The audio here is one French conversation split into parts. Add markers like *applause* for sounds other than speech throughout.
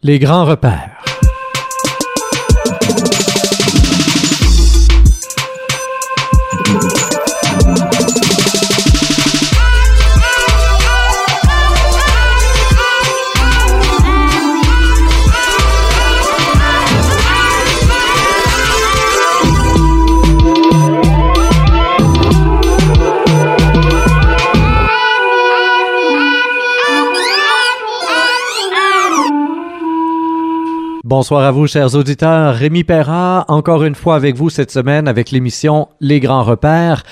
Les grands repères. Bonsoir à vous, chers auditeurs. Rémi Perra, encore une fois avec vous cette semaine avec l'émission Les Grands Repères.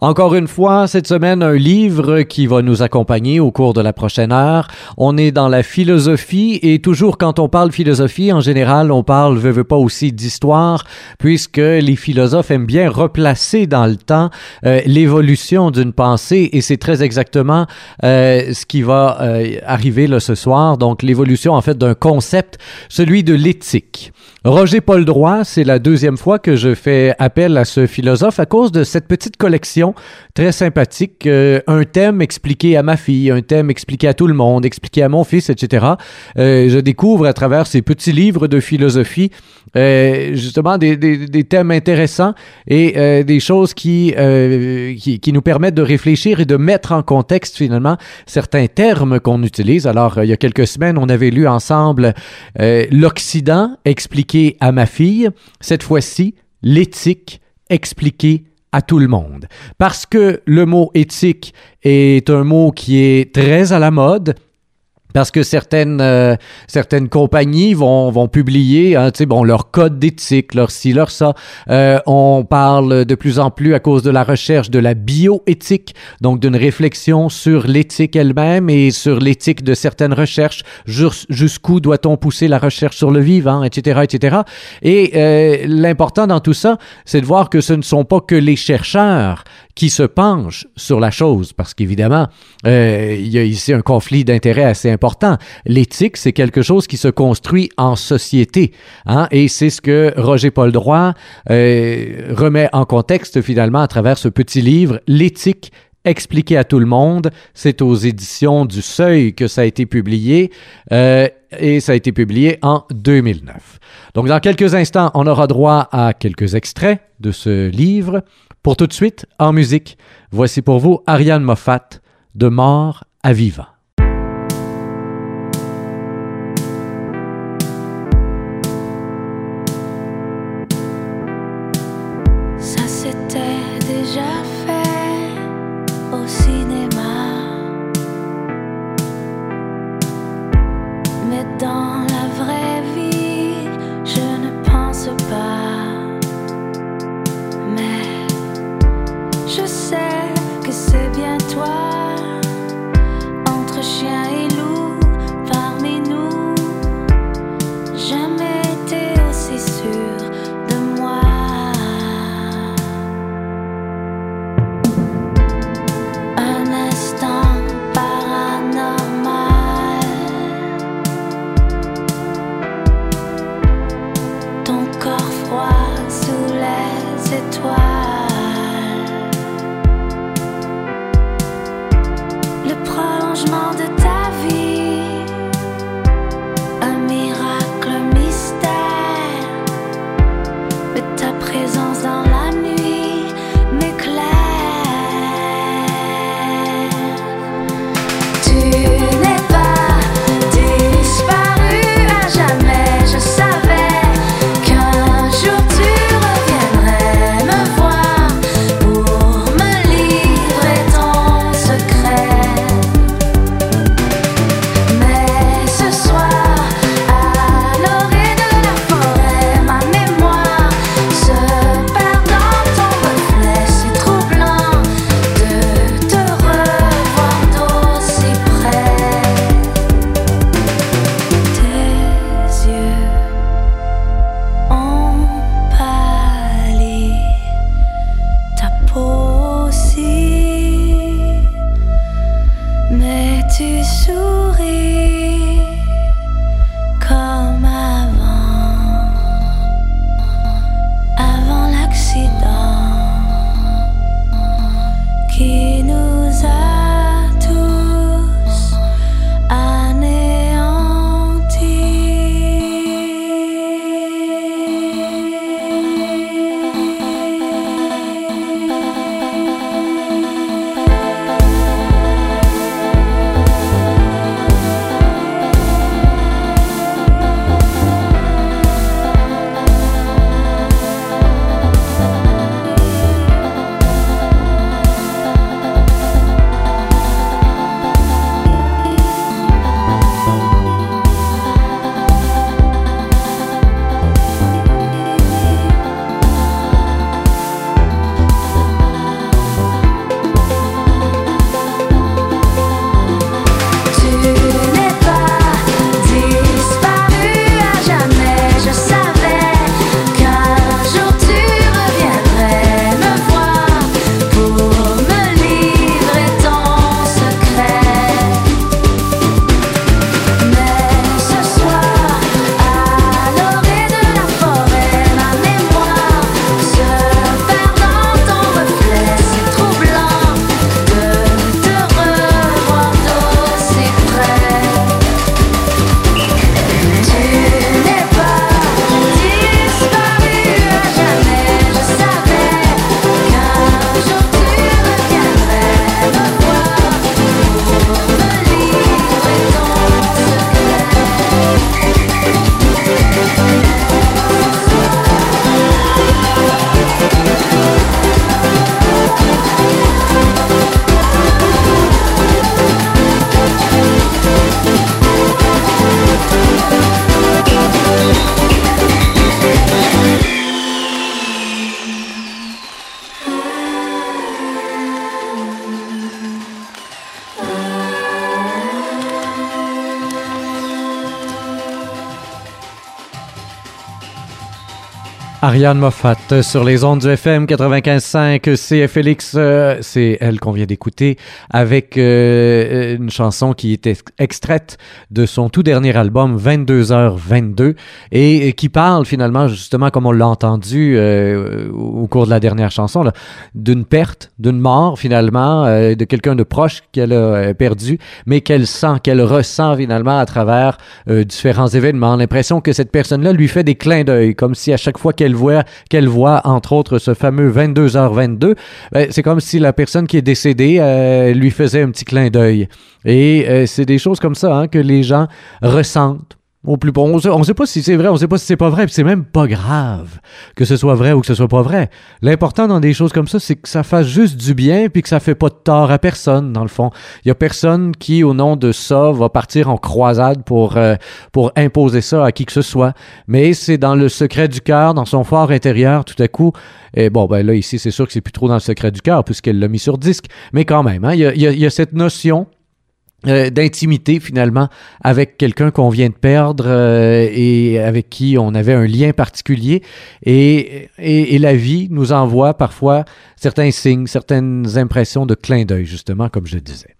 Encore une fois, cette semaine, un livre qui va nous accompagner au cours de la prochaine heure. On est dans la philosophie et toujours quand on parle philosophie, en général, on parle, veut, veut pas aussi d'histoire, puisque les philosophes aiment bien replacer dans le temps euh, l'évolution d'une pensée et c'est très exactement euh, ce qui va euh, arriver là, ce soir. Donc, l'évolution, en fait, d'un concept, celui de l'éthique. Roger Paul Droit, c'est la deuxième fois que je fais appel à ce philosophe à cause de cette petite collection très sympathique, euh, un thème expliqué à ma fille, un thème expliqué à tout le monde, expliqué à mon fils, etc. Euh, je découvre à travers ces petits livres de philosophie euh, justement des, des, des, thèmes intéressants et euh, des choses qui, euh, qui, qui, nous permettent de réfléchir et de mettre en contexte finalement certains termes qu'on utilise. Alors, il y a quelques semaines, on avait lu ensemble l'Occident expliqué à ma fille. Cette fois-ci, l'éthique expliquée à tout le monde. Parce que le mot éthique est un mot qui est très à la mode, parce que certaines, euh, certaines compagnies vont, vont publier hein, bon, leur code d'éthique, leur ci, leur ça. Euh, on parle de plus en plus à cause de la recherche de la bioéthique, donc d'une réflexion sur l'éthique elle-même et sur l'éthique de certaines recherches. Jusqu'où doit-on pousser la recherche sur le vivant, etc., etc. Et euh, l'important dans tout ça, c'est de voir que ce ne sont pas que les chercheurs qui se penchent sur la chose, parce qu'évidemment, euh, il y a ici un conflit d'intérêts assez important. L'éthique, c'est quelque chose qui se construit en société, hein, et c'est ce que Roger Paul Droit euh, remet en contexte finalement à travers ce petit livre, L'éthique expliqué à tout le monde. C'est aux éditions du Seuil que ça a été publié euh, et ça a été publié en 2009. Donc dans quelques instants, on aura droit à quelques extraits de ce livre. Pour tout de suite, en musique, voici pour vous Ariane Moffat, De mort à vivant. Ariane Moffat sur les ondes du FM 95.5 CFLX, euh, c'est elle qu'on vient d'écouter avec euh, une chanson qui était extraite de son tout dernier album 22h22 et, qui parle finalement justement comme on l'a entendu euh, au cours de la dernière chanson d'une perte, d'une mort finalement de quelqu'un de proche qu'elle a perdu mais qu'elle sent, qu'elle ressent finalement à travers différents événements, l'impression que cette personne-là lui fait des clins d'œil comme si à chaque fois qu'elle qu'elle voit entre autres ce fameux 22h22, ben, c'est comme si la personne qui est décédée euh, lui faisait un petit clin d'œil. Et euh, c'est des choses comme ça hein, que les gens ressentent On ne sait pas si c'est vrai, on sait pas si c'est pas vrai, puis c'est même pas grave que ce soit vrai ou que ce soit pas vrai. L'important dans des choses comme ça, c'est que ça fasse juste du bien, puis que ça fait pas de tort à personne, dans le fond. Il y a personne qui, au nom de ça, va partir en croisade pour, euh, pour imposer ça à qui que ce soit. Mais c'est dans le secret du cœur, dans son fort intérieur, tout à coup. Et bon, ben là, ici, c'est sûr que c'est plus trop dans le secret du cœur, puisqu'elle l'a mis sur disque. Mais quand même, hein, il, y a, il y a cette notion euh, d'intimité finalement avec quelqu'un qu'on vient de perdre euh, et avec qui on avait un lien particulier et, et, la vie nous envoie parfois certains signes, certaines impressions de clin d'œil justement comme je disais.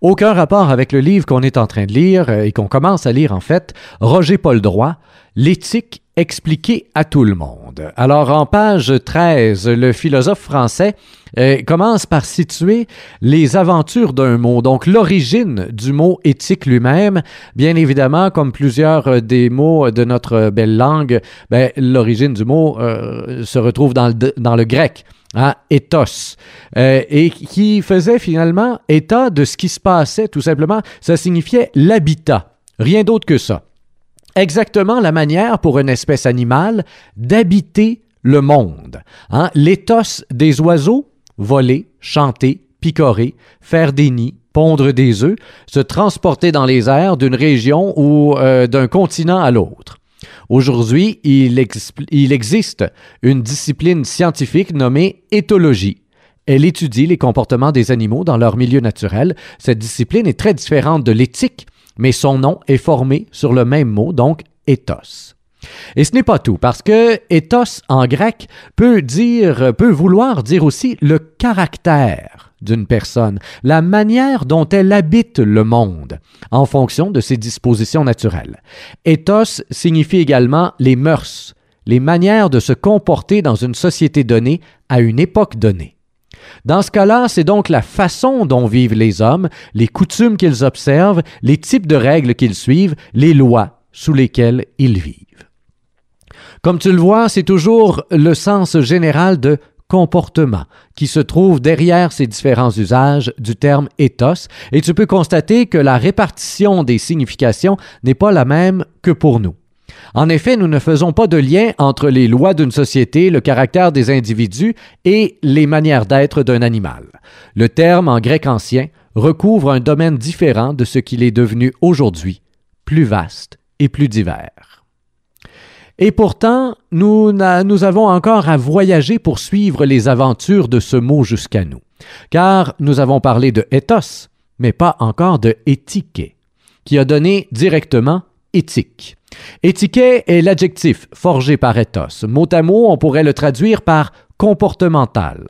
Aucun rapport avec le livre qu'on est en train de lire euh, et qu'on commence à lire en fait, Roger Paul Droit, L'éthique expliquée à tout le monde. Alors en page 13, le philosophe français euh, commence par situer les aventures d'un mot, donc l'origine du mot éthique lui-même. Bien évidemment, comme plusieurs euh, des mots de notre belle langue, ben, l'origine du mot euh, se retrouve dans le, dans le grec. Hein, ethos, et qui faisait finalement état de ce qui se passait, tout simplement. Ça signifiait l'habitat, rien d'autre que ça. Exactement la manière pour une espèce animale d'habiter le monde. Hein. L'éthos des oiseaux, voler, chanter, picorer, faire des nids, pondre des œufs, se transporter dans les airs d'une région ou euh, d'un continent à l'autre. Aujourd'hui, il, existe une discipline scientifique nommée éthologie. Elle étudie les comportements des animaux dans leur milieu naturel. Cette discipline est très différente de l'éthique, mais son nom est formé sur le même mot, donc ethos. Et ce n'est pas tout, parce que ethos en grec peut dire, peut vouloir dire aussi le caractère d'une personne, la manière dont elle habite le monde, en fonction de ses dispositions naturelles. Ethos signifie également les mœurs, les manières de se comporter dans une société donnée à une époque donnée. Dans ce cas-là, c'est donc la façon dont vivent les hommes, les coutumes qu'ils observent, les types de règles qu'ils suivent, les lois sous lesquelles ils vivent. Comme tu le vois, c'est toujours le sens général de comportement qui se trouve derrière ces différents usages du terme ethos, et tu peux constater que la répartition des significations n'est pas la même que pour nous. En effet, nous ne faisons pas de lien entre les lois d'une société, le caractère des individus et les manières d'être d'un animal. Le terme en grec ancien recouvre un domaine différent de ce qu'il est devenu aujourd'hui, plus vaste et plus divers. Et pourtant, nous, avons encore à voyager pour suivre les aventures de ce mot jusqu'à nous. Car nous avons parlé de ethos, mais pas encore de éthique, qui a donné directement éthique. Éthique est l'adjectif forgé par ethos. Mot à mot, on pourrait le traduire par comportemental.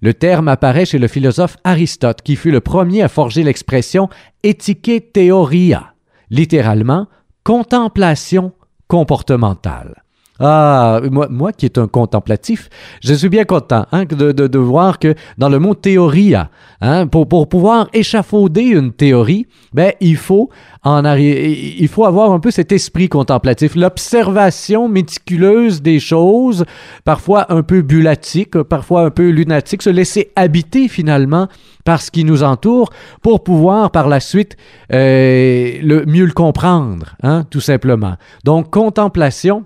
Le terme apparaît chez le philosophe Aristote, qui fut le premier à forger l'expression éthique théoria, littéralement contemplation comportementale. Ah, moi, qui est un contemplatif, je suis bien content hein, de, de, voir que dans le mot théoria, hein, pour, pouvoir échafauder une théorie, ben, il faut avoir un peu cet esprit contemplatif, l'observation méticuleuse des choses, parfois un peu bullatique, parfois un peu lunatique, se laisser habiter finalement par ce qui nous entoure pour pouvoir par la suite euh, le, mieux le comprendre, hein, tout simplement. Donc, contemplation,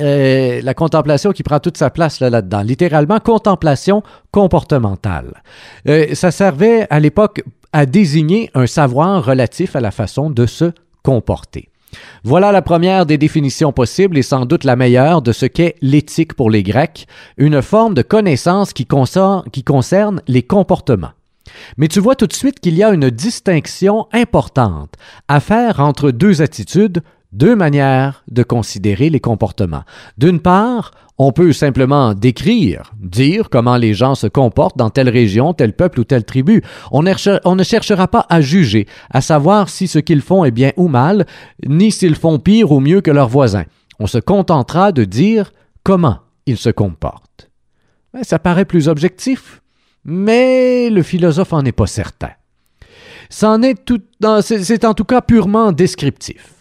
euh, la contemplation qui prend toute sa place là, dedans Littéralement, contemplation comportementale. Euh, ça servait à l'époque à désigner un savoir relatif à la façon de se comporter. Voilà la première des définitions possibles et sans doute la meilleure de ce qu'est l'éthique pour les Grecs, une forme de connaissance qui concerne les comportements. Mais tu vois tout de suite qu'il y a une distinction importante à faire entre deux attitudes, deux manières de considérer les comportements. D'une part, on peut simplement décrire, dire comment les gens se comportent dans telle région, tel peuple ou telle tribu. On, ne cherchera pas à juger, à savoir si ce qu'ils font est bien ou mal, ni s'ils font pire ou mieux que leurs voisins. On se contentera de dire comment ils se comportent. Ça paraît plus objectif, mais le philosophe en est pas certain. C'est en tout cas purement descriptif.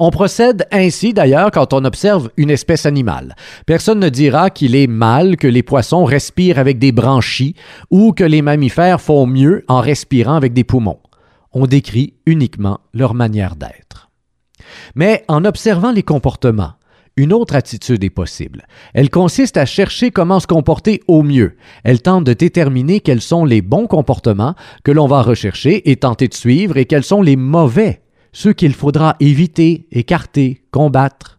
On procède ainsi d'ailleurs quand on observe une espèce animale. Personne ne dira qu'il est mal que les poissons respirent avec des branchies ou que les mammifères font mieux en respirant avec des poumons. On décrit uniquement leur manière d'être. Mais en observant les comportements, une autre attitude est possible. Elle consiste à chercher comment se comporter au mieux. Elle tente de déterminer quels sont les bons comportements que l'on va rechercher et tenter de suivre et quels sont les mauvais, ceux qu'il faudra éviter, écarter, combattre.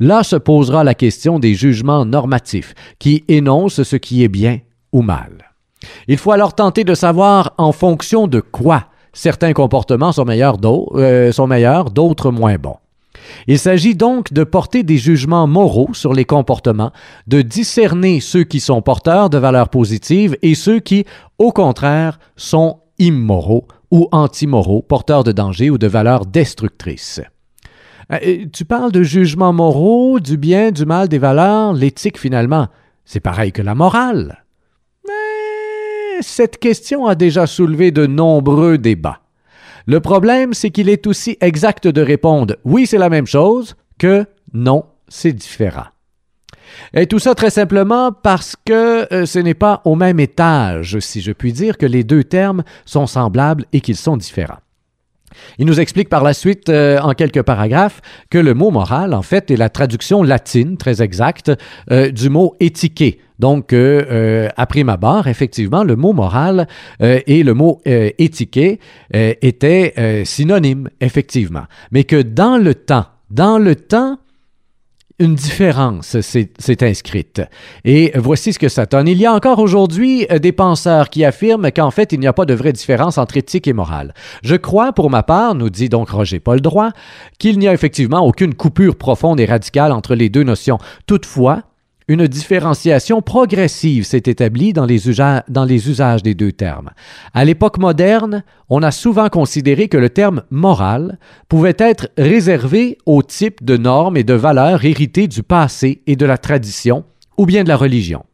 Là se posera la question des jugements normatifs qui énoncent ce qui est bien ou mal. Il faut alors tenter de savoir en fonction de quoi certains comportements sont meilleurs, euh, d'autres moins bons. Il s'agit donc de porter des jugements moraux sur les comportements, de discerner ceux qui sont porteurs de valeurs positives et ceux qui, au contraire, sont immoraux ou antimoraux, porteurs de danger ou de valeurs destructrices. Euh, tu parles de jugements moraux, du bien, du mal, des valeurs, l'éthique finalement. C'est pareil que la morale. Mais cette question a déjà soulevé de nombreux débats. Le problème, c'est qu'il est aussi exact de répondre oui, c'est la même chose que non, c'est différent. Et tout ça très simplement parce que euh, ce n'est pas au même étage, si je puis dire, que les deux termes sont semblables et qu'ils sont différents. Il nous explique par la suite, euh, en quelques paragraphes, que le mot moral, en fait, est la traduction latine, très exacte, euh, du mot étiqué. Donc, euh, à prime effectivement, le mot moral et le mot étiqué étaient synonymes, effectivement. Mais que dans le temps, dans le temps, une différence s'est inscrite. Et voici ce que ça donne. Il y a encore aujourd'hui euh, des penseurs qui affirment qu'en fait, il n'y a pas de vraie différence entre éthique et morale. Je crois, pour ma part, nous dit donc Roger Paul Droit, qu'il n'y a effectivement aucune coupure profonde et radicale entre les deux notions. Toutefois, une différenciation progressive s'est établie dans les, usages, des deux termes. À l'époque moderne, on a souvent considéré que le terme moral pouvait être réservé au type de normes et de valeurs héritées du passé et de la tradition, ou bien de la religion.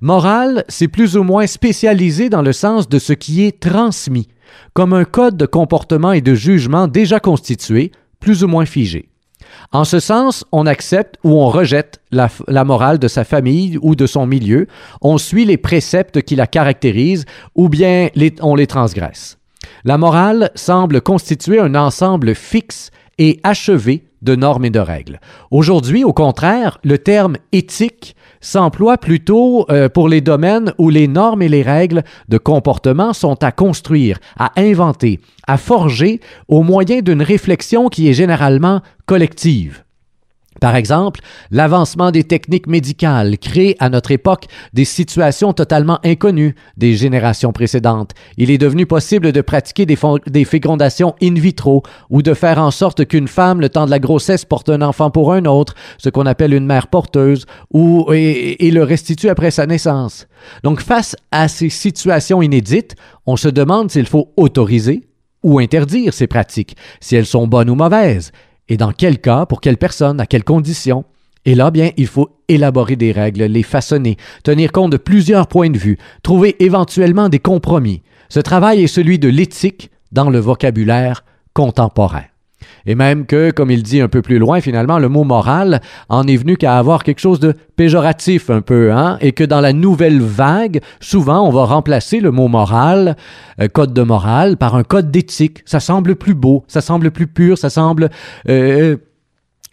Moral, c'est plus ou moins spécialisé dans le sens de ce qui est transmis, comme un code de comportement et de jugement déjà constitué, plus ou moins figé. En ce sens, on accepte ou on rejette la, morale de sa famille ou de son milieu, on suit les préceptes qui la caractérisent ou bien on les transgresse. La morale semble constituer un ensemble fixe et achevé de normes et de règles. Aujourd'hui, au contraire, le terme éthique s'emploie plutôt euh, pour les domaines où les normes et les règles de comportement sont à construire, à inventer, à forger au moyen d'une réflexion qui est généralement collective. Par exemple, l'avancement des techniques médicales crée à notre époque des situations totalement inconnues des générations précédentes. Il est devenu possible de pratiquer des, fécondations in vitro ou de faire en sorte qu'une femme, le temps de la grossesse, porte un enfant pour un autre, ce qu'on appelle une mère porteuse, ou, et le restitue après sa naissance. Donc, face à ces situations inédites, on se demande s'il faut autoriser ou interdire ces pratiques, si elles sont bonnes ou mauvaises et dans quel cas, pour quelle personne, à quelles conditions? Et là, bien, il faut élaborer des règles, les façonner, tenir compte de plusieurs points de vue, trouver éventuellement des compromis. Ce travail est celui de l'éthique dans le vocabulaire contemporain. Et même que, comme il dit un peu plus loin, finalement, le mot moral en est venu qu'à avoir quelque chose de péjoratif un peu, hein, et que dans la nouvelle vague, souvent, on va remplacer le mot moral, euh, code de morale, par un code d'éthique. Ça semble plus beau, ça semble plus pur, ça semble euh,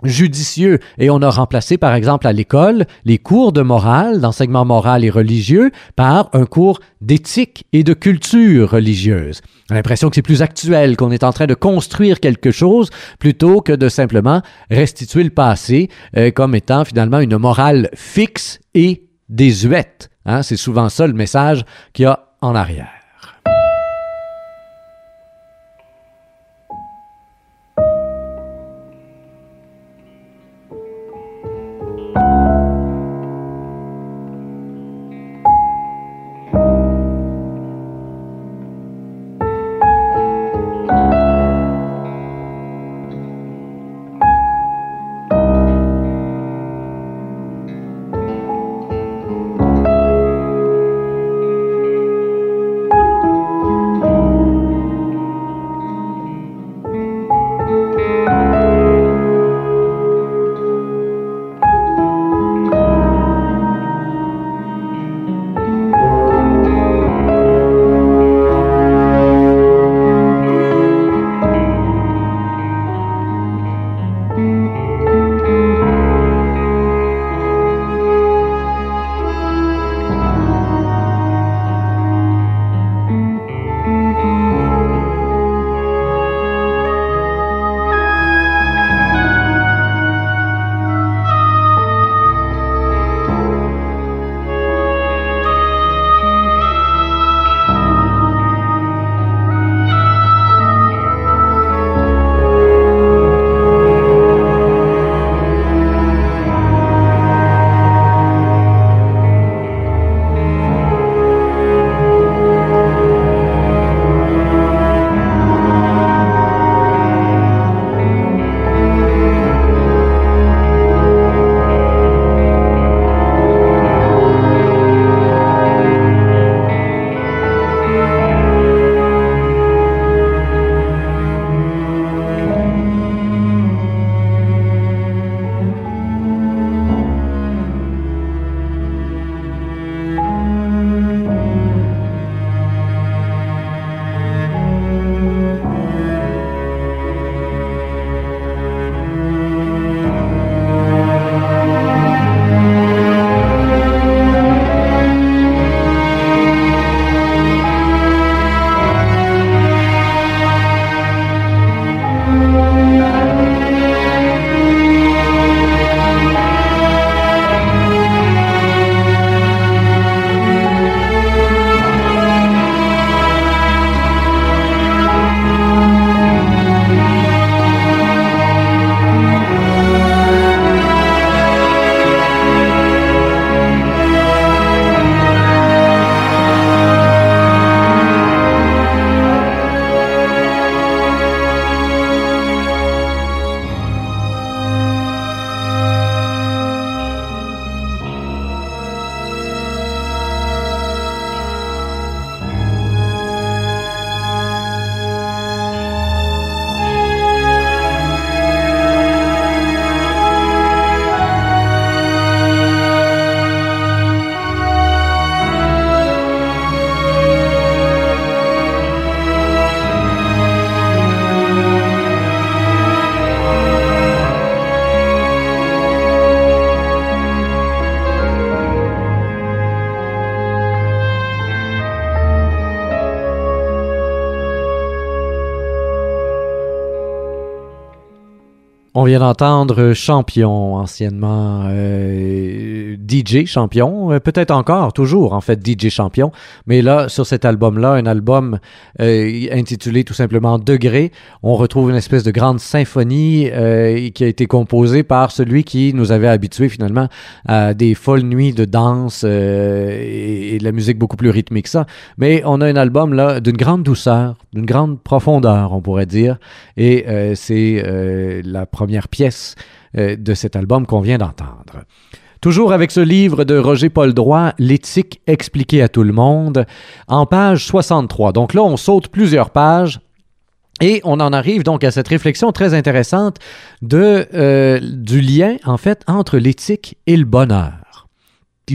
judicieux et on a remplacé par exemple à l'école les cours de morale, d'enseignement moral et religieux par un cours d'éthique et de culture religieuse. On a l'impression que c'est plus actuel, qu'on est en train de construire quelque chose plutôt que de simplement restituer le passé euh, comme étant finalement une morale fixe et désuète. Hein? C'est souvent ça le message qu'il y a en arrière. Vient d'entendre Champion, anciennement euh, DJ Champion, euh, peut-être encore, toujours en fait DJ Champion, mais là, sur cet album-là, un album euh, intitulé tout simplement Degré, on retrouve une espèce de grande symphonie qui a été composée par celui qui nous avait habitués finalement à des folles nuits de danse et, et, de la musique beaucoup plus rythmique que ça. Mais on a un album là d'une grande douceur, d'une grande profondeur, on pourrait dire, et c'est la première pièce euh, de cet album qu'on vient d'entendre. Toujours avec ce livre de Roger Paul Droit, L'éthique expliquée à tout le monde, en page 63. Donc là, on saute plusieurs pages et on en arrive donc à cette réflexion très intéressante de, euh, du lien, en fait, entre l'éthique et le bonheur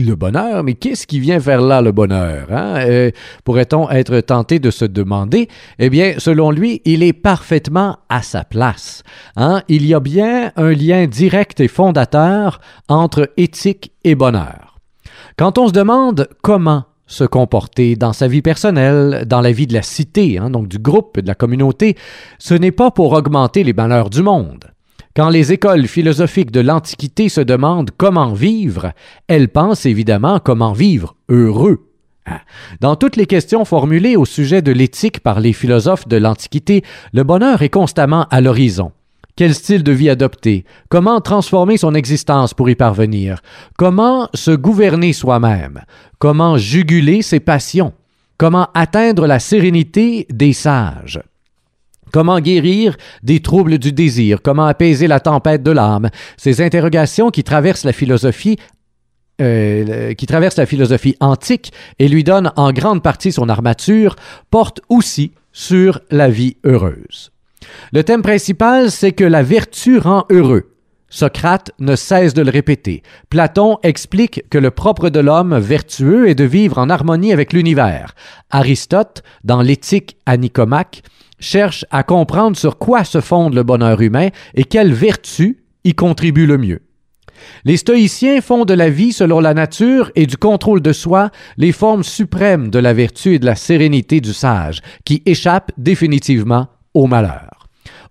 le bonheur, mais qu'est-ce qui vient faire là le bonheur hein? euh, Pourrait-on être tenté de se demander? Eh bien, selon lui, il est parfaitement à sa place. Hein? Il y a bien un lien direct et fondateur entre éthique et bonheur. Quand on se demande comment se comporter dans sa vie personnelle, dans la vie de la cité, hein, donc du groupe, de la communauté, ce n'est pas pour augmenter les bonheurs du monde. Quand les écoles philosophiques de l'Antiquité se demandent comment vivre, elles pensent évidemment comment vivre heureux. Hein? Dans toutes les questions formulées au sujet de l'éthique par les philosophes de l'Antiquité, le bonheur est constamment à l'horizon. Quel style de vie adopter? Comment transformer son existence pour y parvenir? Comment se gouverner soi-même? Comment juguler ses passions? Comment atteindre la sérénité des sages? Comment guérir des troubles du désir? Comment apaiser la tempête de l'âme? Ces interrogations qui traversent la philosophie euh, antique et lui donnent en grande partie son armature, portent aussi sur la vie heureuse. Le thème principal, c'est que la vertu rend heureux. Socrate ne cesse de le répéter. Platon explique que le propre de l'homme vertueux est de vivre en harmonie avec l'univers. Aristote, dans l'éthique à cherche à comprendre sur quoi se fonde le bonheur humain et quelle vertu y contribue le mieux. Les stoïciens font de la vie selon la nature et du contrôle de soi les formes suprêmes de la vertu et de la sérénité du sage, qui échappent définitivement au malheur.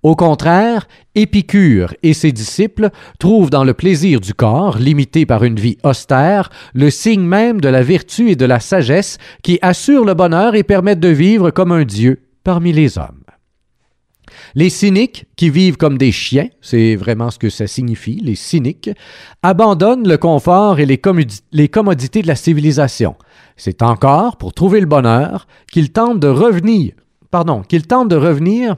Au contraire, Épicure et ses disciples trouvent dans le plaisir du corps, limité par une vie austère, le signe même de la vertu et de la sagesse qui assurent le bonheur et permettent de vivre comme un Dieu parmi les hommes. Les cyniques, qui vivent comme des chiens, c'est vraiment ce que ça signifie, les cyniques, abandonnent le confort et les, commodités de la civilisation. C'est encore, pour trouver le bonheur, qu'ils tentent de revenir, pardon, qu'ils tentent de revenir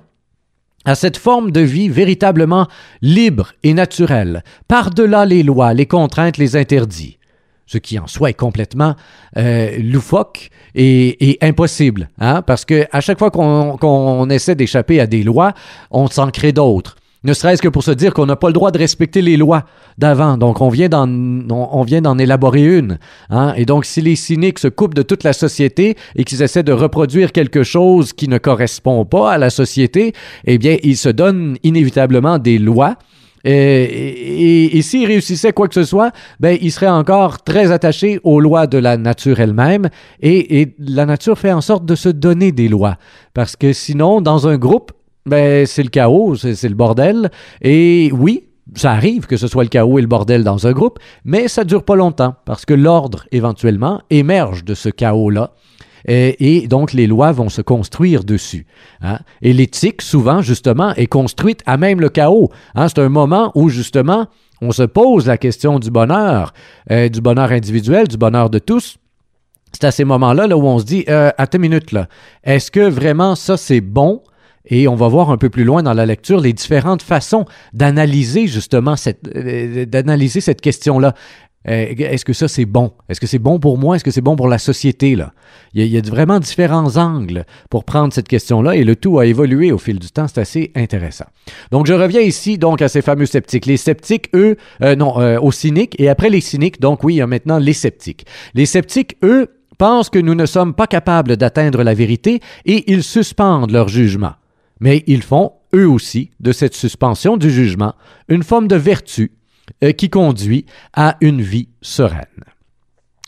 à cette forme de vie véritablement libre et naturelle, par-delà les lois, les contraintes, les interdits ce qui en soi est complètement euh, loufoque et, impossible, hein? parce que à chaque fois qu'on essaie d'échapper à des lois, on s'en crée d'autres. Ne serait-ce que pour se dire qu'on n'a pas le droit de respecter les lois d'avant. Donc, on vient d'en, on, vient d'en élaborer une. Hein? Et donc, si les cyniques se coupent de toute la société et qu'ils essaient de reproduire quelque chose qui ne correspond pas à la société, eh bien, ils se donnent inévitablement des lois et, et, s'il réussissait quoi que ce soit, ben, il serait encore très attaché aux lois de la nature elle-même. Et, et la nature fait en sorte de se donner des lois. Parce que sinon, dans un groupe, ben, c'est le chaos, c'est le bordel. Et oui, ça arrive que ce soit le chaos et le bordel dans un groupe, mais ça dure pas longtemps parce que l'ordre, éventuellement, émerge de ce chaos-là et, donc les lois vont se construire dessus. Hein. Et l'éthique, souvent, justement, est construite à même le chaos. Hein. C'est un moment où, justement, on se pose la question du bonheur, euh, du bonheur individuel, du bonheur de tous. C'est à ces moments-là là, où on se dit, euh, à ta minute, là, est-ce que vraiment ça, c'est bon? Et on va voir un peu plus loin dans la lecture les différentes façons d'analyser justement cette, euh, question-là. Euh, est-ce que ça c'est bon? Est-ce que c'est bon pour moi? Est-ce que c'est bon pour la société? Là? Il, y a, vraiment différents angles pour prendre cette question-là et le tout a évolué au fil du temps. C'est assez intéressant. Donc je reviens ici donc à ces fameux sceptiques. Les sceptiques, eux, euh, non, euh, aux cyniques et après les cyniques, donc oui, il y a maintenant les sceptiques. Les sceptiques, eux, pensent que nous ne sommes pas capables d'atteindre la vérité et ils suspendent leur jugement. Mais ils font, eux aussi, de cette suspension du jugement une forme de vertu qui conduit à une vie sereine.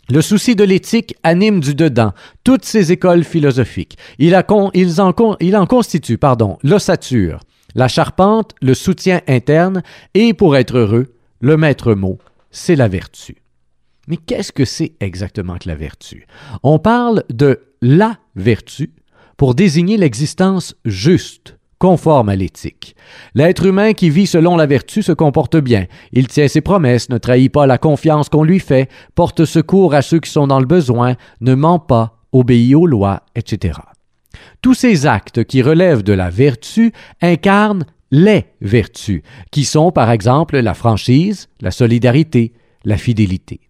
Le souci de l'éthique anime du dedans toutes ces écoles philosophiques. Il, il en constitue pardon, l'ossature La charpente, le soutien interne, et pour être heureux, le maître mot, c'est la vertu. Mais qu'est-ce que c'est exactement que la vertu? On parle de la vertu pour désigner l'existence juste, conforme à l'éthique. L'être humain qui vit selon la vertu se comporte bien, il tient ses promesses, ne trahit pas la confiance qu'on lui fait, porte secours à ceux qui sont dans le besoin, ne ment pas, obéit aux lois, etc. Tous ces actes qui relèvent de la vertu incarnent les vertus, qui sont par exemple la franchise, la solidarité, la fidélité.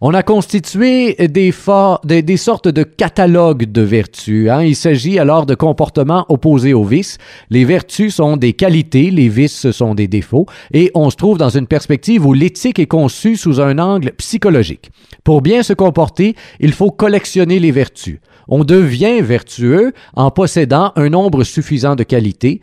On a constitué des, sortes de catalogues de vertus. Hein. Il s'agit alors de comportements opposés aux vices. Les vertus sont des qualités, les vices sont des défauts, et on se trouve dans une perspective où l'éthique est conçue sous un angle psychologique. Pour bien se comporter, il faut collectionner les vertus. On devient vertueux en possédant un nombre suffisant de qualités,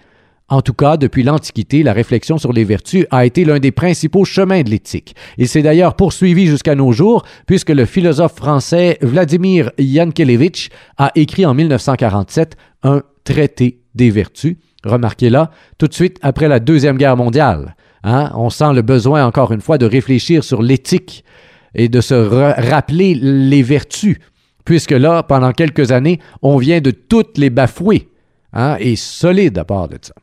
en tout cas, depuis l'Antiquité, la réflexion sur les vertus a été l'un des principaux chemins de l'éthique. Il s'est d'ailleurs poursuivi jusqu'à nos jours, puisque le philosophe français Vladimir Yankelevitch a écrit en 1947 un traité des vertus. Remarquez là, tout de suite après la Deuxième Guerre mondiale. Hein, on sent le besoin, encore une fois, de réfléchir sur l'éthique et de se rappeler les vertus, puisque là, pendant quelques années, on vient de toutes les bafouer, hein, et solide à part de ça.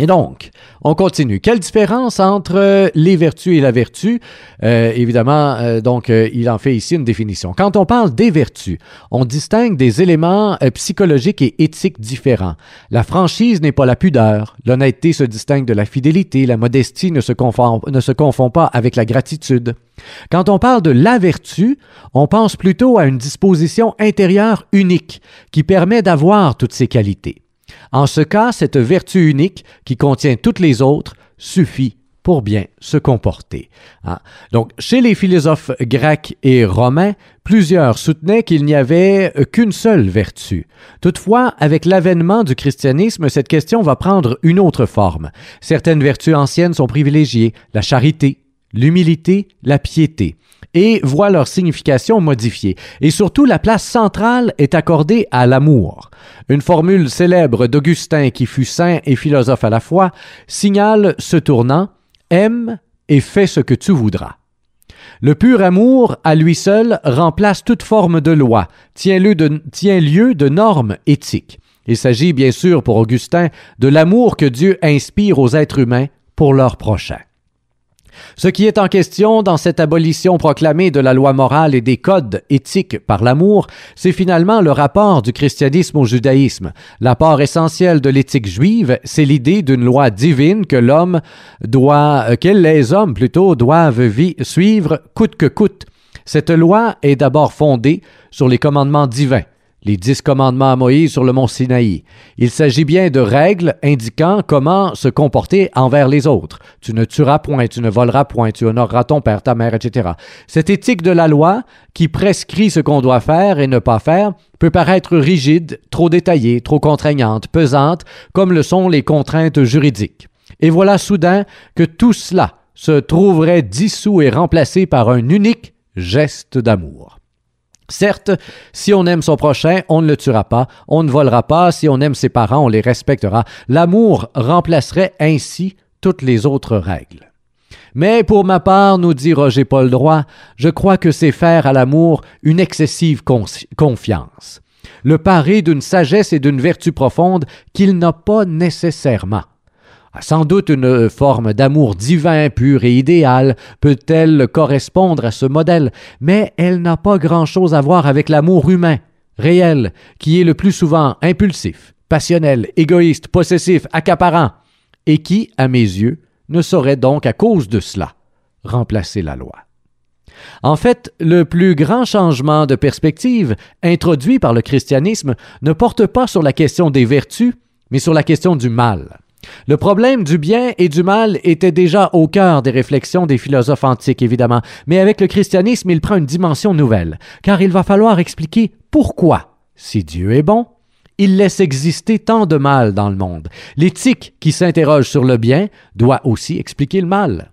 Et donc, on continue. Quelle différence entre euh, les vertus et la vertu? Euh, évidemment, euh, donc, il en fait ici une définition. Quand on parle des vertus, on distingue des éléments psychologiques et éthiques différents. La franchise n'est pas la pudeur. L'honnêteté se distingue de la fidélité. La modestie ne se, confond, ne se confond pas avec la gratitude. Quand on parle de la vertu, on pense plutôt à une disposition intérieure unique qui permet d'avoir toutes ces qualités. En ce cas, cette vertu unique, qui contient toutes les autres, suffit pour bien se comporter. Hein. Donc, chez les philosophes grecs et romains, plusieurs soutenaient qu'il n'y avait qu'une seule vertu. Toutefois, avec l'avènement du christianisme, cette question va prendre une autre forme. Certaines vertus anciennes sont privilégiées, la charité, l'humilité, la piété et voient leur signification modifiée. Et surtout, la place centrale est accordée à l'amour. Une formule célèbre d'Augustin qui fut saint et philosophe à la fois signale ce tournant Aime et fais ce que tu voudras. Le pur amour, à lui seul, remplace toute forme de loi, tient lieu de, lieu de normes éthiques. Il s'agit bien sûr pour Augustin de l'amour que Dieu inspire aux êtres humains pour leur prochain. Ce qui est en question dans cette abolition proclamée de la loi morale et des codes éthiques par l'amour, c'est finalement le rapport du christianisme au judaïsme. L'apport essentiel de l'éthique juive, c'est l'idée d'une loi divine que l'homme doit, euh, que les hommes plutôt doivent suivre coûte que coûte. Cette loi est d'abord fondée sur les commandements divins les dix commandements à Moïse sur le mont Sinaï. Il s'agit bien de règles indiquant comment se comporter envers les autres. Tu ne tueras point, tu ne voleras point, tu honoreras ton père, ta mère, etc. Cette éthique de la loi, qui prescrit ce qu'on doit faire et ne pas faire, peut paraître rigide, trop détaillée, trop contraignante, pesante, comme le sont les contraintes juridiques. Et voilà soudain que tout cela se trouverait dissous et remplacé par un unique geste d'amour. Certes, si on aime son prochain, on ne le tuera pas, on ne volera pas, si on aime ses parents, on les respectera. L'amour remplacerait ainsi toutes les autres règles. Mais pour ma part, nous dit Roger Paul Droit, je crois que c'est faire à l'amour une excessive confiance, le pari d'une sagesse et d'une vertu profonde qu'il n'a pas nécessairement sans doute une forme d'amour divin, pur et idéal peut-elle correspondre à ce modèle, mais elle n'a pas grand-chose à voir avec l'amour humain, réel, qui est le plus souvent impulsif, passionnel, égoïste, possessif, accaparant, et qui, à mes yeux, ne saurait donc à cause de cela remplacer la loi. En fait, le plus grand changement de perspective introduit par le christianisme ne porte pas sur la question des vertus, mais sur la question du mal. Le problème du bien et du mal était déjà au cœur des réflexions des philosophes antiques, évidemment, mais avec le christianisme, il prend une dimension nouvelle, car il va falloir expliquer pourquoi, si Dieu est bon, il laisse exister tant de mal dans le monde. L'éthique qui s'interroge sur le bien doit aussi expliquer le mal.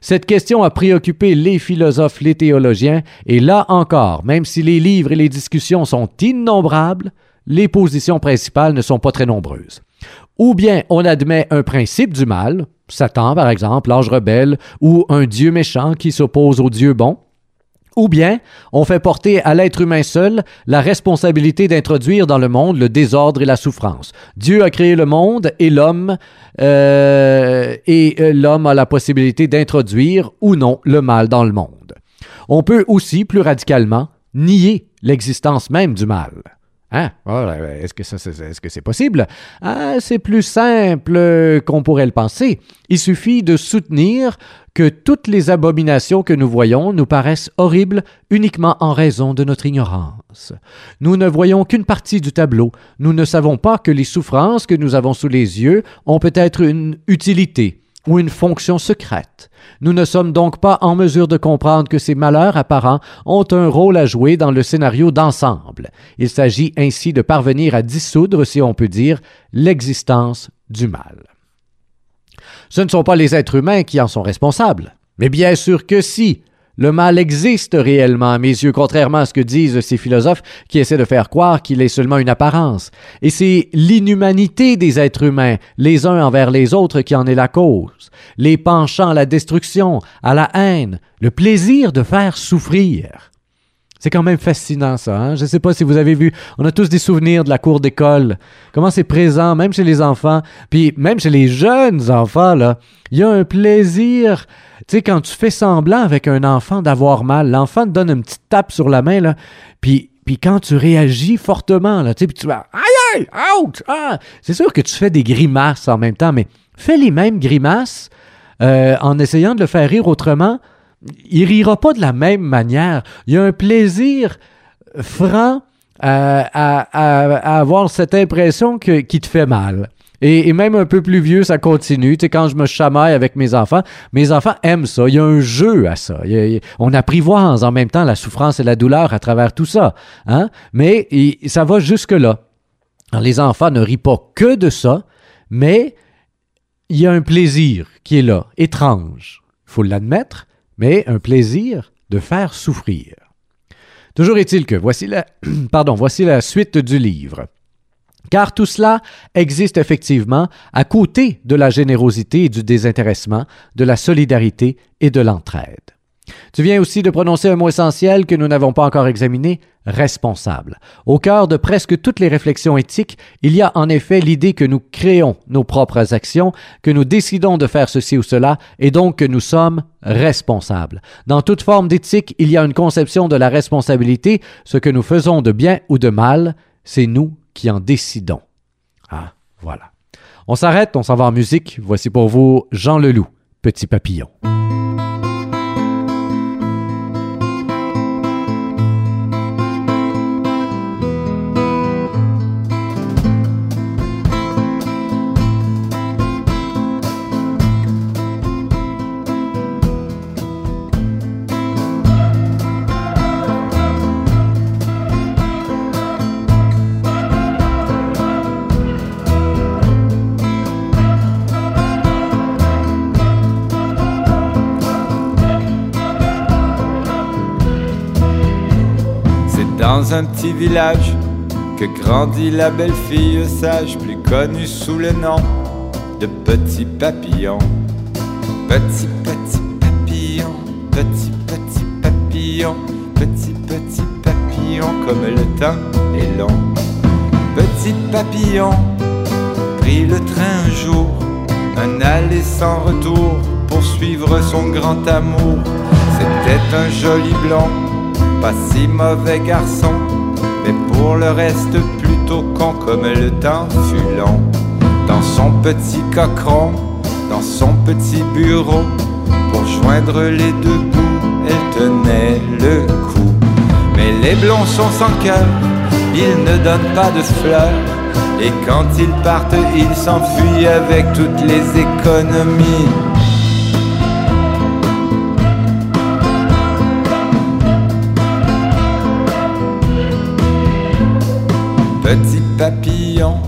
Cette question a préoccupé les philosophes, les théologiens, et là encore, même si les livres et les discussions sont innombrables, les positions principales ne sont pas très nombreuses. Ou bien on admet un principe du mal, Satan par exemple, l'ange rebelle, ou un Dieu méchant qui s'oppose au Dieu bon, ou bien on fait porter à l'être humain seul la responsabilité d'introduire dans le monde le désordre et la souffrance. Dieu a créé le monde et l'homme euh, et euh, l'homme a la possibilité d'introduire ou non le mal dans le monde. On peut aussi, plus radicalement, nier l'existence même du mal. Hein? Est-ce que ça, est-ce que c'est possible? Ah, c'est plus simple qu'on pourrait le penser. Il suffit de soutenir que toutes les abominations que nous voyons nous paraissent horribles uniquement en raison de notre ignorance. Nous ne voyons qu'une partie du tableau. Nous ne savons pas que les souffrances que nous avons sous les yeux ont peut-être une utilité ou une fonction secrète. Nous ne sommes donc pas en mesure de comprendre que ces malheurs apparents ont un rôle à jouer dans le scénario d'ensemble. Il s'agit ainsi de parvenir à dissoudre, si on peut dire, l'existence du mal. Ce ne sont pas les êtres humains qui en sont responsables, mais bien sûr que si, le mal existe réellement à mes yeux, contrairement à ce que disent ces philosophes qui essaient de faire croire qu'il est seulement une apparence. Et c'est l'inhumanité des êtres humains, les uns envers les autres, qui en est la cause. Les penchants à la destruction, à la haine, le plaisir de faire souffrir. C'est quand même fascinant ça. Hein? Je ne sais pas si vous avez vu, on a tous des souvenirs de la cour d'école. Comment c'est présent, même chez les enfants, puis même chez les jeunes enfants, là. Il y a un plaisir. Tu sais, quand tu fais semblant avec un enfant d'avoir mal, l'enfant te donne une petite tape sur la main, là, puis puis quand tu réagis fortement, là, tu sais, puis tu vas aïe aïe, ouch, ah! c'est sûr que tu fais des grimaces en même temps, mais fais les mêmes grimaces euh, en essayant de le faire rire autrement il rira pas de la même manière. Il y a un plaisir franc à, avoir cette impression que, qui te fait mal. Et, même un peu plus vieux, ça continue. Tu sais, quand je me chamaille avec mes enfants, mes enfants aiment ça. Il y a un jeu à ça. on apprivoise en même temps la souffrance et la douleur à travers tout ça. Hein? Mais ça va jusque-là. les enfants ne rient pas que de ça, mais il y a un plaisir qui est là, étrange. Il faut l'admettre, mais un plaisir de faire souffrir. Toujours est-il que voici la, *clears throat* pardon, voici la suite du livre. Car tout cela existe effectivement à côté de la générosité et du désintéressement, de la solidarité et de l'entraide. Tu viens aussi de prononcer un mot essentiel que nous n'avons pas encore examiné, responsable. Au cœur de presque toutes les réflexions éthiques, il y a en effet l'idée que nous créons nos propres actions, que nous décidons de faire ceci ou cela, et donc que nous sommes responsables. Dans toute forme d'éthique, il y a une conception de la responsabilité, ce que nous faisons de bien ou de mal, c'est nous qui en décidons. Ah, voilà. On s'arrête, on s'en va en musique. Voici pour vous Jean Leloup, Petit Papillon. Dans un petit village que grandit la belle fille sage, plus connue sous le nom de Petit Papillon. Petit, petit papillon, petit, petit papillon, petit, petit papillon, comme le temps est long. Petit papillon prit le train un jour, un aller sans retour pour suivre son grand amour. C'était un joli blond pas si mauvais garçon, mais pour le reste plutôt con comme le temps fut long. Dans son petit cochon, dans son petit bureau, pour joindre les deux bouts, elle tenait le coup. Mais les blonds sont sans cœur, ils ne donnent pas de fleurs. Et quand ils partent, ils s'enfuient avec toutes les économies. Petit papillon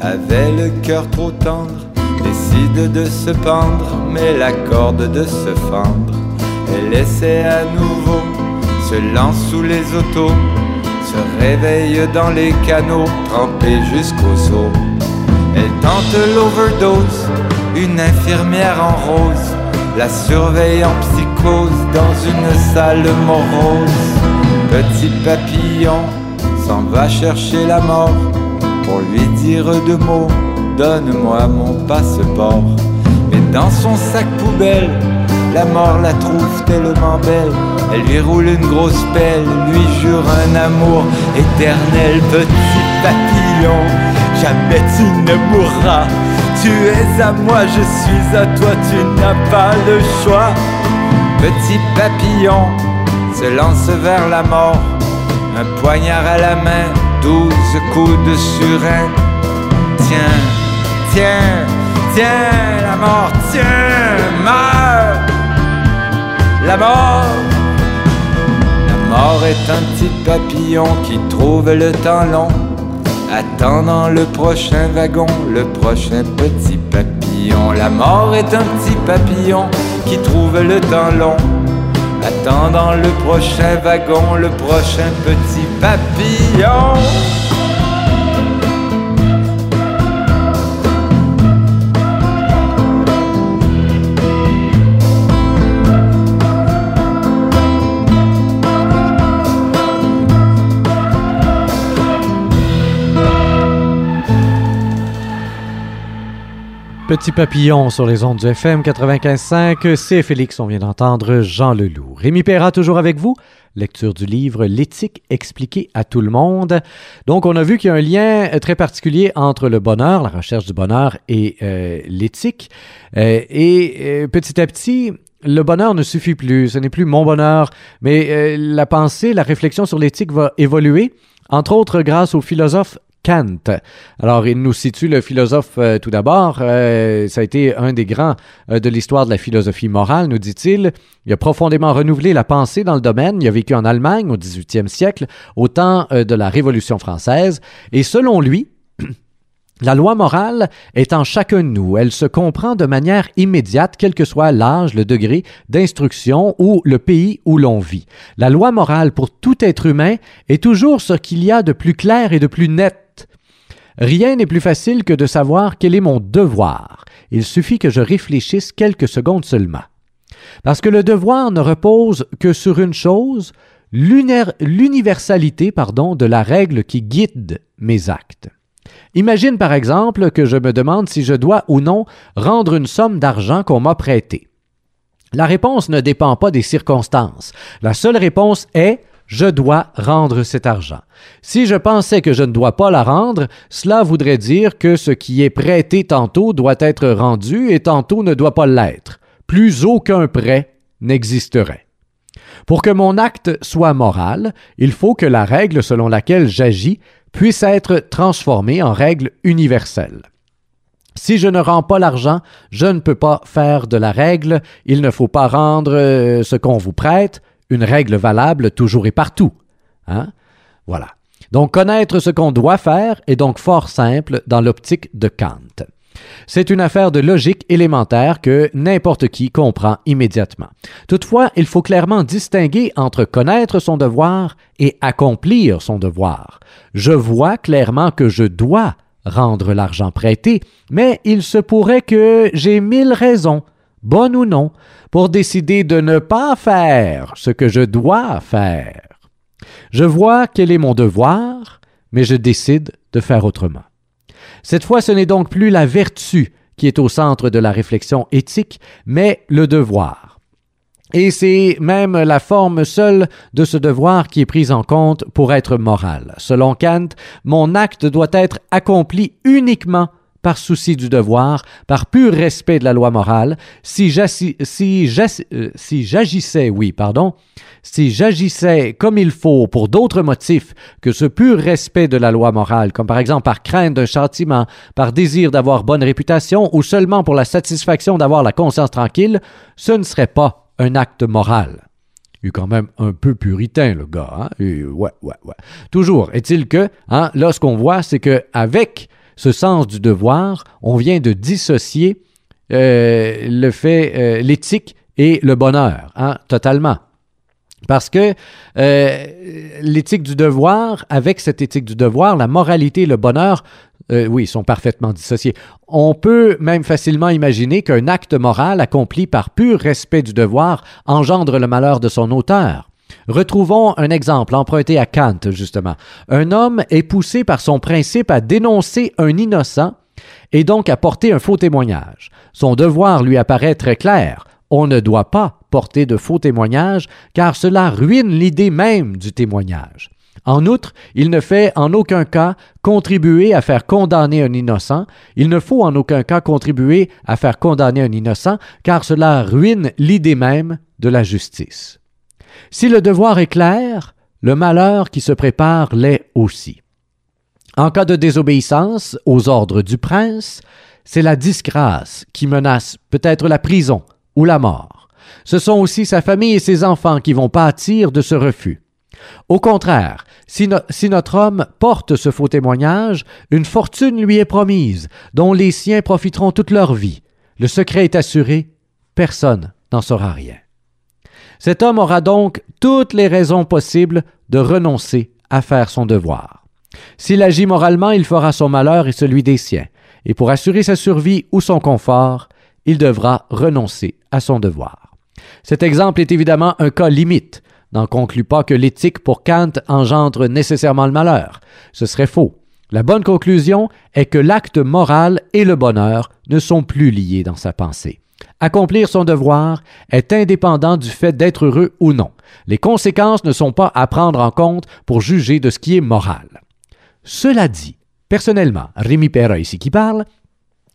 avait le cœur trop tendre, décide de se pendre, mais la corde de se fendre. Elle essaie à nouveau, se lance sous les autos, se réveille dans les canaux, trempés jusqu'aux os. Elle tente l'overdose, une infirmière en rose la surveille en psychose dans une salle morose. Petit papillon s'en va chercher la mort pour lui dire deux mots. Donne-moi mon passeport. Mais dans son sac poubelle, la mort la trouve tellement belle. Elle lui roule une grosse pelle, lui jure un amour éternel. Petit papillon, jamais tu ne mourras. Tu es à moi, je suis à toi, tu n'as pas le choix. Petit papillon se lance vers la mort, un poignard à la main, douze coups de surin. Tiens, tiens, tiens, la mort, tiens, meurs. La mort. La mort est un petit papillon qui trouve le temps long Attendant le prochain wagon, le prochain petit papillon. La mort est un petit papillon qui trouve le temps long. Attendant le prochain wagon, le prochain petit papillon. Petit papillon sur les ondes du FM 95.5, c'est Félix, on vient d'entendre Jean Leloup. Rémi Perra toujours avec vous, lecture du livre L'éthique expliquée à tout le monde. Donc on a vu qu'il y a un lien très particulier entre le bonheur, la recherche du bonheur et euh, l'éthique. Euh, et euh, petit à petit, le bonheur ne suffit plus, ce n'est plus mon bonheur, mais la pensée, la réflexion sur l'éthique va évoluer, entre autres grâce au philosophe Kant. Alors, il nous situe le philosophe euh, tout d'abord. Euh, ça a été un des grands euh, de l'histoire de la philosophie morale, nous dit-il. Il a profondément renouvelé la pensée dans le domaine. Il a vécu en Allemagne au 18e siècle, au temps de la Révolution française. Et selon lui, *clears throat* La loi morale est en chacun de nous. Elle se comprend de manière immédiate, quel que soit l'âge, le degré d'instruction ou le pays où l'on vit. La loi morale pour tout être humain est toujours ce qu'il y a de plus clair et de plus net Rien n'est plus facile que de savoir quel est mon devoir. Il suffit que je réfléchisse quelques secondes seulement. Parce que le devoir ne repose que sur une chose, l'universalité de la règle qui guide mes actes. Imagine par exemple que je me demande si je dois ou non rendre une somme d'argent qu'on m'a prêtée. La réponse ne dépend pas des circonstances. La seule réponse est je dois rendre cet argent. Si je pensais que je ne dois pas la rendre, cela voudrait dire que ce qui est prêté tantôt doit être rendu et tantôt ne doit pas l'être. Plus aucun prêt n'existerait. Pour que mon acte soit moral, il faut que la règle selon laquelle j'agis puisse être transformée en règle universelle. Si je ne rends pas l'argent, je ne peux pas faire de la règle, il ne faut pas rendre euh, ce qu'on vous prête, une règle valable toujours et partout. Hein? Voilà. Donc connaître ce qu'on doit faire est donc fort simple dans l'optique de Kant. C'est une affaire de logique élémentaire que n'importe qui comprend immédiatement. Toutefois, il faut clairement distinguer entre connaître son devoir et accomplir son devoir. Je vois clairement que je dois rendre l'argent prêté, mais il se pourrait que j'ai mille raisons bonne ou non, pour décider de ne pas faire ce que je dois faire. Je vois quel est mon devoir, mais je décide de faire autrement. Cette fois, ce n'est donc plus la vertu qui est au centre de la réflexion éthique, mais le devoir. Et c'est même la forme seule de ce devoir qui est prise en compte pour être moral. Selon Kant, mon acte doit être accompli uniquement par souci du devoir, par pur respect de la loi morale, si euh, j'agissais, oui, pardon, si j'agissais comme il faut pour d'autres motifs que ce pur respect de la loi morale, comme par exemple par crainte d'un châtiment, par désir d'avoir bonne réputation ou seulement pour la satisfaction d'avoir la conscience tranquille, ce ne serait pas un acte moral. Il est quand même un peu puritain, le gars. Hein? ouais, ouais, ouais. Toujours est-il que, hein, là, ce qu'on voit, c'est qu'avec ce sens du devoir, on vient de dissocier euh, le fait, euh, l'éthique et le bonheur, hein, totalement. Parce que euh, l'éthique du devoir, avec cette éthique du devoir, la moralité et le bonheur oui, sont parfaitement dissociés. On peut même facilement imaginer qu'un acte moral accompli par pur respect du devoir engendre le malheur de son auteur. Retrouvons un exemple emprunté à Kant, justement. Un homme est poussé par son principe à dénoncer un innocent et donc à porter un faux témoignage. Son devoir lui apparaît très clair. On ne doit pas porter de faux témoignages car cela ruine l'idée même du témoignage. En outre, il ne fait en aucun cas contribuer à faire condamner un innocent, il ne faut en aucun cas contribuer à faire condamner un innocent, car cela ruine l'idée même de la justice. Si le devoir est clair, le malheur qui se prépare l'est aussi. En cas de désobéissance aux ordres du prince, c'est la disgrâce qui menace peut-être la prison ou la mort. Ce sont aussi sa famille et ses enfants qui vont pâtir de ce refus. Au contraire, si, notre homme porte ce faux témoignage, une fortune lui est promise, dont les siens profiteront toute leur vie. Le secret est assuré, personne n'en saura rien. Cet homme aura donc toutes les raisons possibles de renoncer à faire son devoir. S'il agit moralement, il fera son malheur et celui des siens, et pour assurer sa survie ou son confort, il devra renoncer à son devoir. Cet exemple est évidemment un cas limite, n'en conclut pas que l'éthique pour Kant engendre nécessairement le malheur. Ce serait faux. La bonne conclusion est que l'acte moral et le bonheur ne sont plus liés dans sa pensée. Accomplir son devoir est indépendant du fait d'être heureux ou non. Les conséquences ne sont pas à prendre en compte pour juger de ce qui est moral. Cela dit, personnellement, Rémi Perra ici qui parle,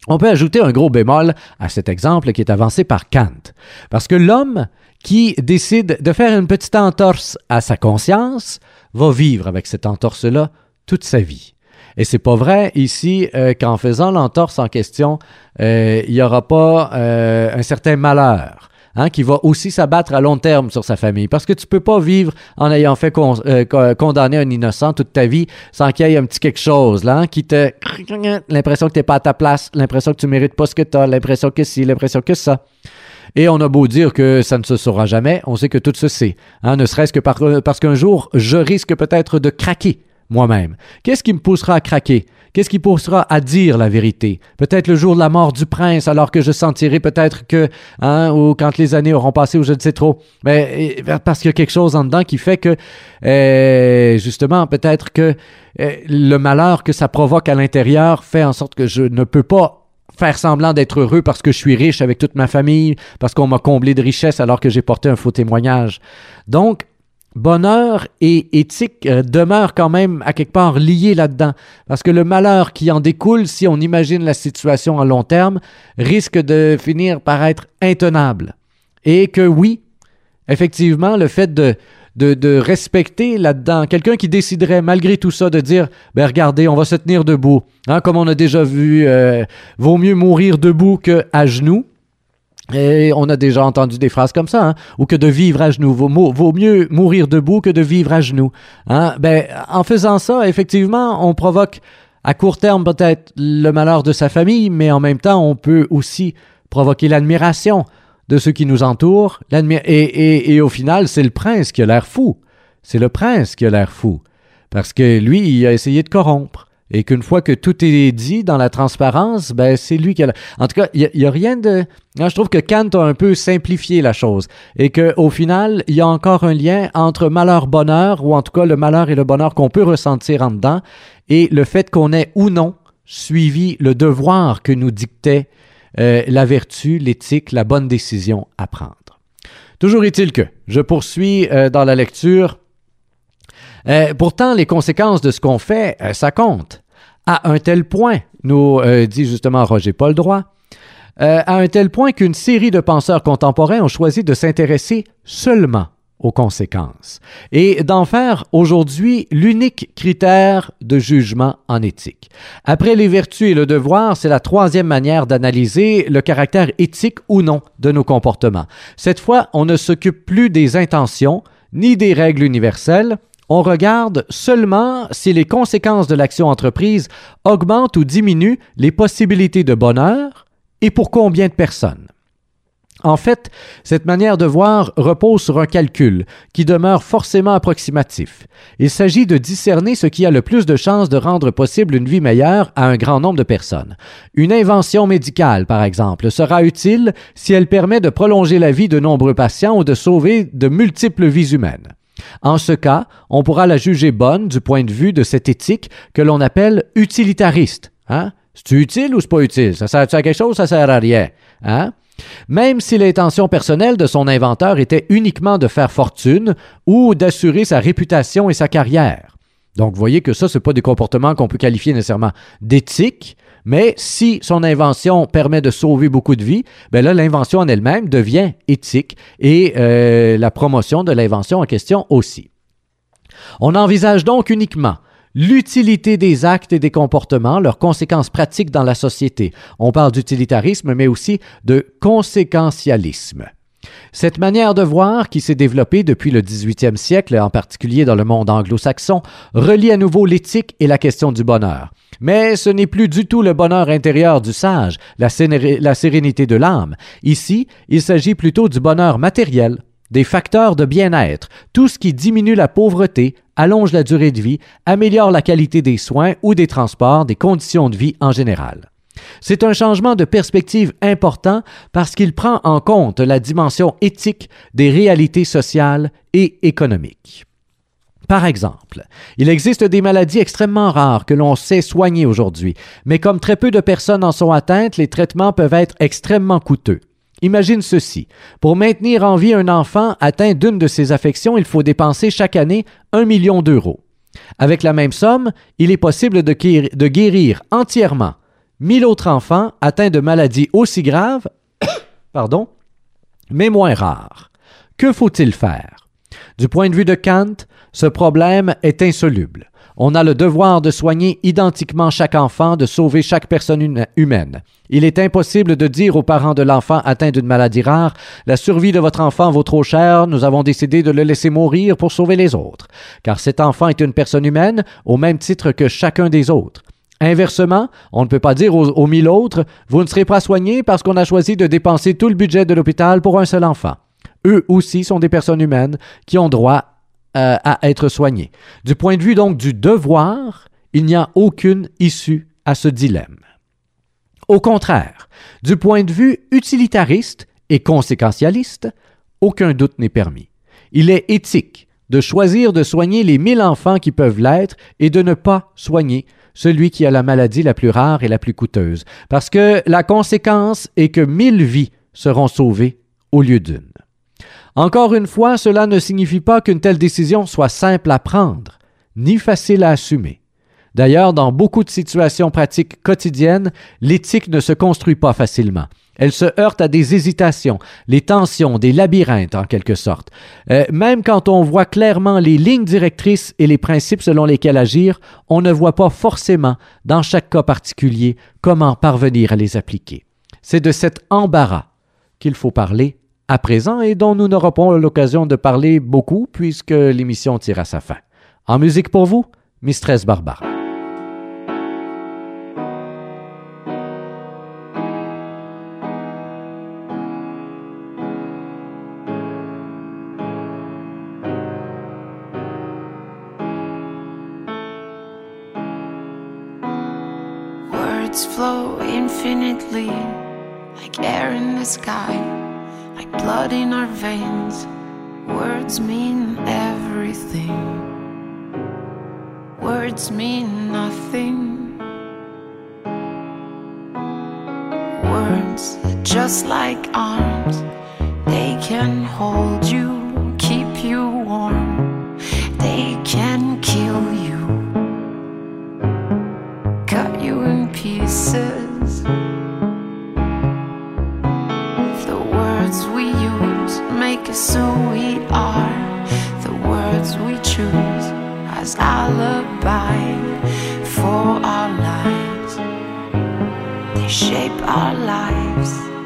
on peut ajouter un gros bémol à cet exemple qui est avancé par Kant, parce que l'homme qui décide de faire une petite entorse à sa conscience va vivre avec cette entorse-là toute sa vie. Et c'est pas vrai ici euh, qu'en faisant l'entorse en question, euh, il n'y aura pas euh, un certain malheur. Hein, qui va aussi s'abattre à long terme sur sa famille. Parce que tu peux pas vivre en ayant fait condamner un innocent toute ta vie sans qu'il y ait un petit quelque chose là, hein, qui te... *clears throat* l'impression que tu n'es pas à ta place, l'impression que tu mérites pas ce que tu as, l'impression que si, l'impression que ça. Et on a beau dire que ça ne se saura jamais, on sait que tout se sait. Hein, ne serait-ce que parce qu'un jour, je risque peut-être de craquer moi-même. Qu'est-ce qui me poussera à craquer? Qu'est-ce qui poussera à dire la vérité? Peut-être le jour de la mort du prince, alors que je sentirai peut-être que, hein, ou quand les années auront passé, ou je ne sais trop. Mais parce qu'il y a quelque chose en dedans qui fait que, euh, justement, peut-être que euh, le malheur que ça provoque à l'intérieur fait en sorte que je ne peux pas faire semblant d'être heureux parce que je suis riche avec toute ma famille, parce qu'on m'a comblé de richesse alors que j'ai porté un faux témoignage. Donc, bonheur et éthique euh, demeurent quand même à quelque part liés là-dedans, parce que le malheur qui en découle, si on imagine la situation à long terme, risque de finir par être intenable. Et que oui, effectivement, le fait de, de, respecter là-dedans. Quelqu'un qui déciderait malgré tout ça de dire, ben regardez, on va se tenir debout. Hein, comme on a déjà vu, euh, vaut mieux mourir debout que à genoux. Et on a déjà entendu des phrases comme ça, hein, ou que de vivre à genoux. Vaut, mieux mourir debout que de vivre à genoux. Hein? Ben, en faisant ça, effectivement, on provoque à court terme peut-être le malheur de sa famille, mais en même temps, on peut aussi provoquer l'admiration de ceux qui nous entourent. Et, et, et au final, c'est le prince qui a l'air fou. C'est le prince qui a l'air fou. Parce que lui, il a essayé de corrompre. Et qu'une fois que tout est dit dans la transparence, ben c'est lui qui a... En tout cas, il n'y a, rien de... je trouve que Kant a un peu simplifié la chose. Et qu'au final, il y a encore un lien entre malheur-bonheur, ou en tout cas le malheur et le bonheur qu'on peut ressentir en dedans, et le fait qu'on ait ou non suivi le devoir que nous dictait euh, la vertu, l'éthique, la bonne décision à prendre. Toujours est-il que je poursuis euh, dans la lecture. Euh, pourtant, les conséquences de ce qu'on fait, ça compte. À un tel point, nous dit justement Roger Paul Droit, à un tel point qu'une série de penseurs contemporains ont choisi de s'intéresser seulement aux conséquences et d'en faire aujourd'hui l'unique critère de jugement en éthique. Après les vertus et le devoir, c'est la troisième manière d'analyser le caractère éthique ou non de nos comportements. Cette fois, on ne s'occupe plus des intentions ni des règles universelles, on regarde seulement si les conséquences de l'action entreprise augmentent ou diminuent les possibilités de bonheur et pour combien de personnes. En fait, cette manière de voir repose sur un calcul qui demeure forcément approximatif. Il s'agit de discerner ce qui a le plus de chances de rendre possible une vie meilleure à un grand nombre de personnes. Une invention médicale, par exemple, sera utile si elle permet de prolonger la vie de nombreux patients ou de sauver de multiples vies humaines. En ce cas, on pourra la juger bonne du point de vue de cette éthique que l'on appelle utilitariste. Hein? C'est utile ou c'est pas utile? Ça sert à quelque chose, ça sert à rien. Hein? Même si l'intention personnelle de son inventeur était uniquement de faire fortune ou d'assurer sa réputation et sa carrière. Donc, vous voyez que ça, ce pas des comportements qu'on peut qualifier nécessairement d'éthique, mais si son invention permet de sauver beaucoup de vies, ben là, l'invention en elle-même devient éthique et euh, la promotion de l'invention en question aussi. On envisage donc uniquement l'utilité des actes et des comportements, leurs conséquences pratiques dans la société. On parle d'utilitarisme, mais aussi de conséquentialisme. Cette manière de voir, qui s'est développée depuis le 18e siècle, en particulier dans le monde anglo-saxon, relie à nouveau l'éthique et la question du bonheur. Mais ce n'est plus du tout le bonheur intérieur du sage, la, la sérénité de l'âme. Ici, il s'agit plutôt du bonheur matériel, des facteurs de bien-être, tout ce qui diminue la pauvreté, allonge la durée de vie, améliore la qualité des soins ou des transports, des conditions de vie en général. C'est un changement de perspective important parce qu'il prend en compte la dimension éthique des réalités sociales et économiques. Par exemple, il existe des maladies extrêmement rares que l'on sait soigner aujourd'hui, mais comme très peu de personnes en sont atteintes, les traitements peuvent être extrêmement coûteux. Imagine ceci. Pour maintenir en vie un enfant atteint d'une de ces affections, il faut dépenser chaque année un million d'euros. Avec la même somme, il est possible de guérir, entièrement mille autres enfants atteints de maladies aussi graves, *coughs* pardon, mais moins rares. Que faut-il faire? Du point de vue de Kant, ce problème est insoluble. On a le devoir de soigner identiquement chaque enfant, de sauver chaque personne humaine. Il est impossible de dire aux parents de l'enfant atteint d'une maladie rare La survie de votre enfant vaut trop cher, nous avons décidé de le laisser mourir pour sauver les autres. Car cet enfant est une personne humaine, au même titre que chacun des autres. Inversement, on ne peut pas dire aux, mille autres Vous ne serez pas soigné parce qu'on a choisi de dépenser tout le budget de l'hôpital pour un seul enfant. Eux aussi sont des personnes humaines qui ont droit euh, à être soigné. Du point de vue donc du devoir, il n'y a aucune issue à ce dilemme. Au contraire, du point de vue utilitariste et conséquentialiste, aucun doute n'est permis. Il est éthique de choisir de soigner les mille enfants qui peuvent l'être et de ne pas soigner celui qui a la maladie la plus rare et la plus coûteuse, parce que la conséquence est que mille vies seront sauvées au lieu d'une. Encore une fois, cela ne signifie pas qu'une telle décision soit simple à prendre, ni facile à assumer. D'ailleurs, dans beaucoup de situations pratiques quotidiennes, l'éthique ne se construit pas facilement. Elle se heurte à des hésitations, les tensions, des labyrinthes en quelque sorte. Euh, même quand on voit clairement les lignes directrices et les principes selon lesquels agir, on ne voit pas forcément, dans chaque cas particulier, comment parvenir à les appliquer. C'est de cet embarras qu'il faut parler à présent et dont nous n'aurons pas l'occasion de parler beaucoup puisque l'émission tire à sa fin. En musique pour vous, Mistress Barbara. Words flow infinitely like air in the sky. like blood in our veins. Words mean everything. Words mean nothing. Words are just like arms, they can hold you, keep you warm, they can in make us who we are, the words we choose as alibi for our lives. They shape our lives.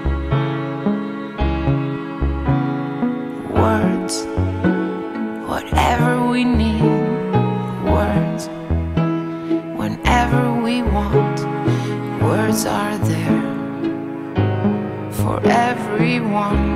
Everyone.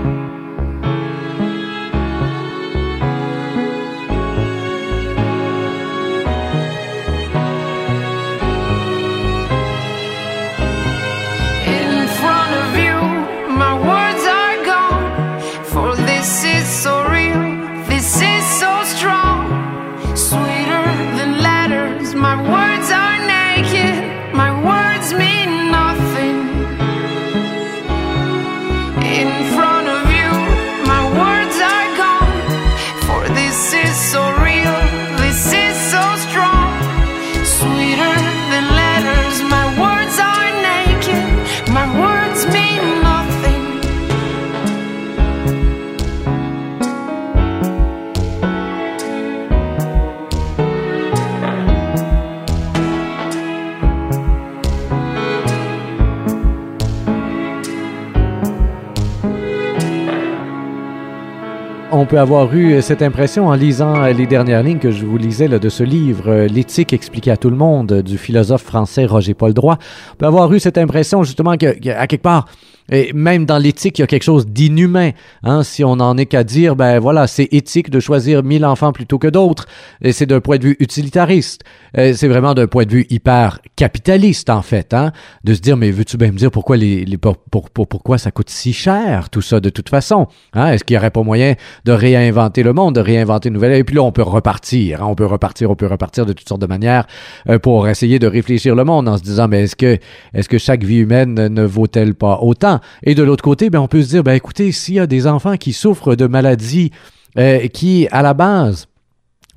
Peut avoir eu cette impression en lisant les dernières lignes que je vous lisais là, de ce livre, L'éthique expliquée à tout le monde, du philosophe français Roger Paul Droit. On peut avoir eu cette impression justement qu'à quelque part, et même dans l'éthique, il y a quelque chose d'inhumain. Hein, si on en est qu'à dire, ben voilà, c'est éthique de choisir mille enfants plutôt que d'autres. Et c'est d'un point de vue utilitariste. C'est vraiment d'un point de vue hyper capitaliste, en fait. Hein, de se dire, mais veux-tu bien me dire pourquoi, les, les pour, pour, pourquoi ça coûte si cher, tout ça, de toute façon? Hein, est-ce qu'il n'y aurait pas moyen de réinventer le monde, de réinventer une nouvelle... Et puis là, on peut repartir. Hein, on peut repartir, on peut repartir de toutes sortes de manières euh, pour essayer de réfléchir le monde en se disant, mais est-ce que, est-ce que chaque vie humaine ne vaut-elle pas autant? Et de l'autre côté, ben, on peut se dire, ben, écoutez, s'il y a des enfants qui souffrent de maladies euh, qui, à la base,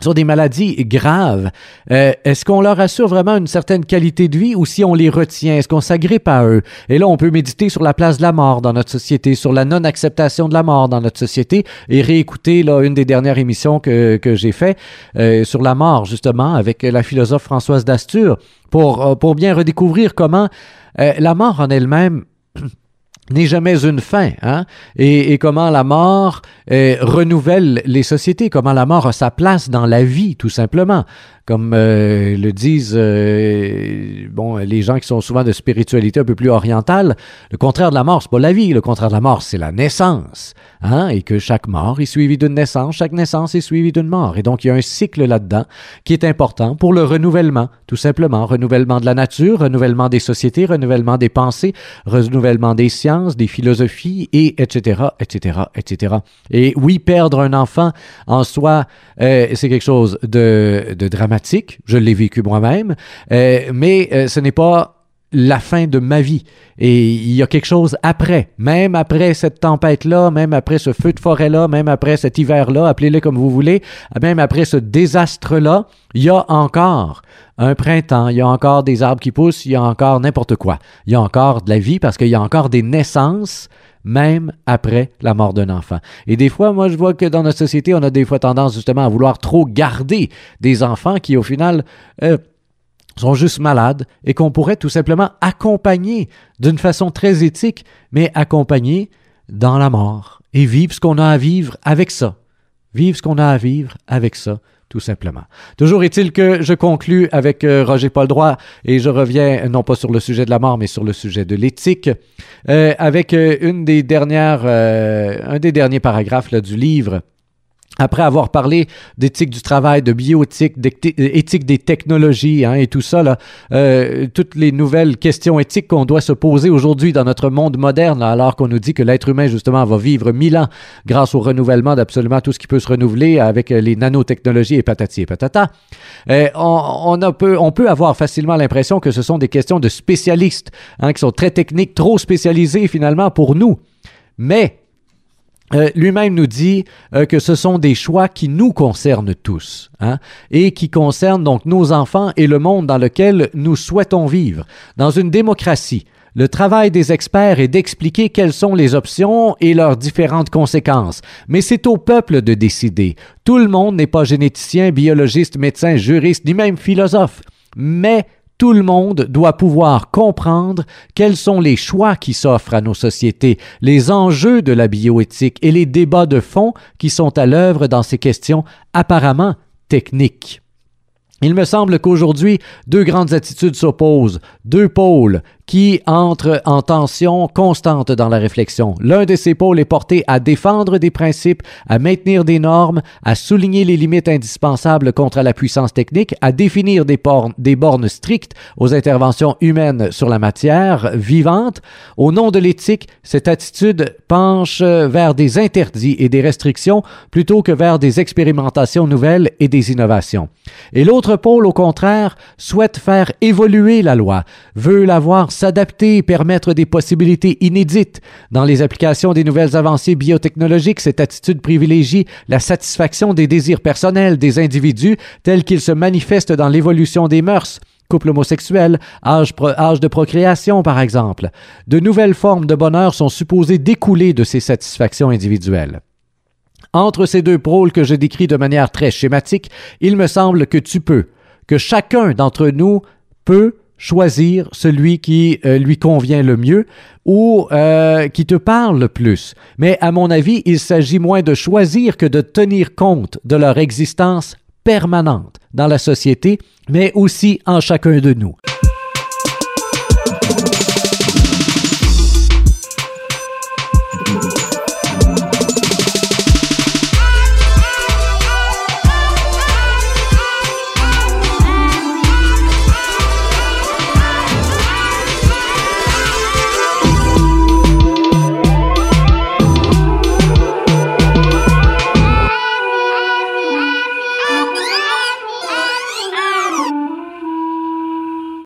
sont des maladies graves, euh, est-ce qu'on leur assure vraiment une certaine qualité de vie ou si on les retient, est-ce qu'on s'agrippe à eux? Et là, on peut méditer sur la place de la mort dans notre société, sur la non-acceptation de la mort dans notre société et réécouter là, une des dernières émissions que, que j'ai fait euh, sur la mort, justement, avec la philosophe Françoise Dastur, pour, pour bien redécouvrir comment la mort en elle-même *clears throat* n'est jamais une fin, hein? et, comment la mort euh, renouvelle les sociétés, comment la mort a sa place dans la vie, tout simplement comme euh, le disent euh, bon les gens qui sont souvent de spiritualité un peu plus orientale, le contraire de la mort, c'est pas la vie, le contraire de la mort, c'est la naissance, hein, et que chaque mort est suivie d'une naissance, chaque naissance est suivie d'une mort, et donc il y a un cycle là-dedans qui est important pour le renouvellement, tout simplement, renouvellement de la nature, renouvellement des sociétés, renouvellement des pensées, renouvellement des sciences, des philosophies, et etc., etc., etc. Et oui, perdre un enfant en soi, euh, c'est quelque chose de, de dramatique je l'ai vécu moi-même, euh, mais euh, ce n'est pas la fin de ma vie. Et il y a quelque chose après, même après cette tempête-là, même après ce feu de forêt-là, même après cet hiver-là, appelez-le comme vous voulez, même après ce désastre-là, il y a encore un printemps, il y a encore des arbres qui poussent, il y a encore n'importe quoi. Il y a encore de la vie parce qu'il y a encore des naissances même après la mort d'un enfant. Et des fois, moi, je vois que dans notre société, on a des fois tendance justement à vouloir trop garder des enfants qui, au final, euh, sont juste malades et qu'on pourrait tout simplement accompagner d'une façon très éthique, mais accompagner dans la mort et vivre ce qu'on a à vivre avec ça. Vivre ce qu'on a à vivre avec ça tout simplement. Toujours est-il que je conclus avec euh, Roger Paul Droit et je reviens non pas sur le sujet de la mort, mais sur le sujet de l'éthique, euh, avec euh, une des dernières, un des derniers paragraphes du livre après avoir parlé d'éthique du travail, de bioéthique, d'éthique des technologies hein, et tout ça, là, euh, toutes les nouvelles questions éthiques qu'on doit se poser aujourd'hui dans notre monde moderne, alors qu'on nous dit que l'être humain, justement, va vivre mille ans grâce au renouvellement d'absolument tout ce qui peut se renouveler avec les nanotechnologies et patati et patata, euh, on, on peut avoir facilement l'impression que ce sont des questions de spécialistes, hein, qui sont très techniques, trop spécialisées finalement pour nous. Mais euh, lui-même nous dit euh, que ce sont des choix qui nous concernent tous hein, et qui concernent donc nos enfants et le monde dans lequel nous souhaitons vivre. Dans une démocratie, le travail des experts est d'expliquer quelles sont les options et leurs différentes conséquences, mais c'est au peuple de décider. Tout le monde n'est pas généticien, biologiste, médecin, juriste, ni même philosophe, mais tout le monde doit pouvoir comprendre quels sont les choix qui s'offrent à nos sociétés, les enjeux de la bioéthique et les débats de fond qui sont à l'œuvre dans ces questions apparemment techniques. Il me semble qu'aujourd'hui, deux grandes attitudes s'opposent, deux pôles qui entrent en tension constante dans la réflexion. L'un de ces pôles est porté à défendre des principes, à maintenir des normes, à souligner les limites indispensables contre la puissance technique, à définir des, des bornes strictes aux interventions humaines sur la matière vivante. Au nom de l'éthique, cette attitude penche vers des interdits et des restrictions plutôt que vers des expérimentations nouvelles et des innovations. Et l'autre pôle, au contraire, souhaite faire évoluer la loi, veut la voir s'adapter, permettre des possibilités inédites. Dans les applications des nouvelles avancées biotechnologiques, cette attitude privilégie la satisfaction des désirs personnels des individus tels qu'ils se manifestent dans l'évolution des mœurs couple homosexuel, âge, âge, de procréation par exemple. De nouvelles formes de bonheur sont supposées découler de ces satisfactions individuelles. Entre ces deux pôles que je décris de manière très schématique, il me semble que tu peux, que chacun d'entre nous peut choisir celui qui euh, lui convient le mieux ou euh, qui te parle le plus. Mais à mon avis, il s'agit moins de choisir que de tenir compte de leur existence permanente dans la société, mais aussi en chacun de nous.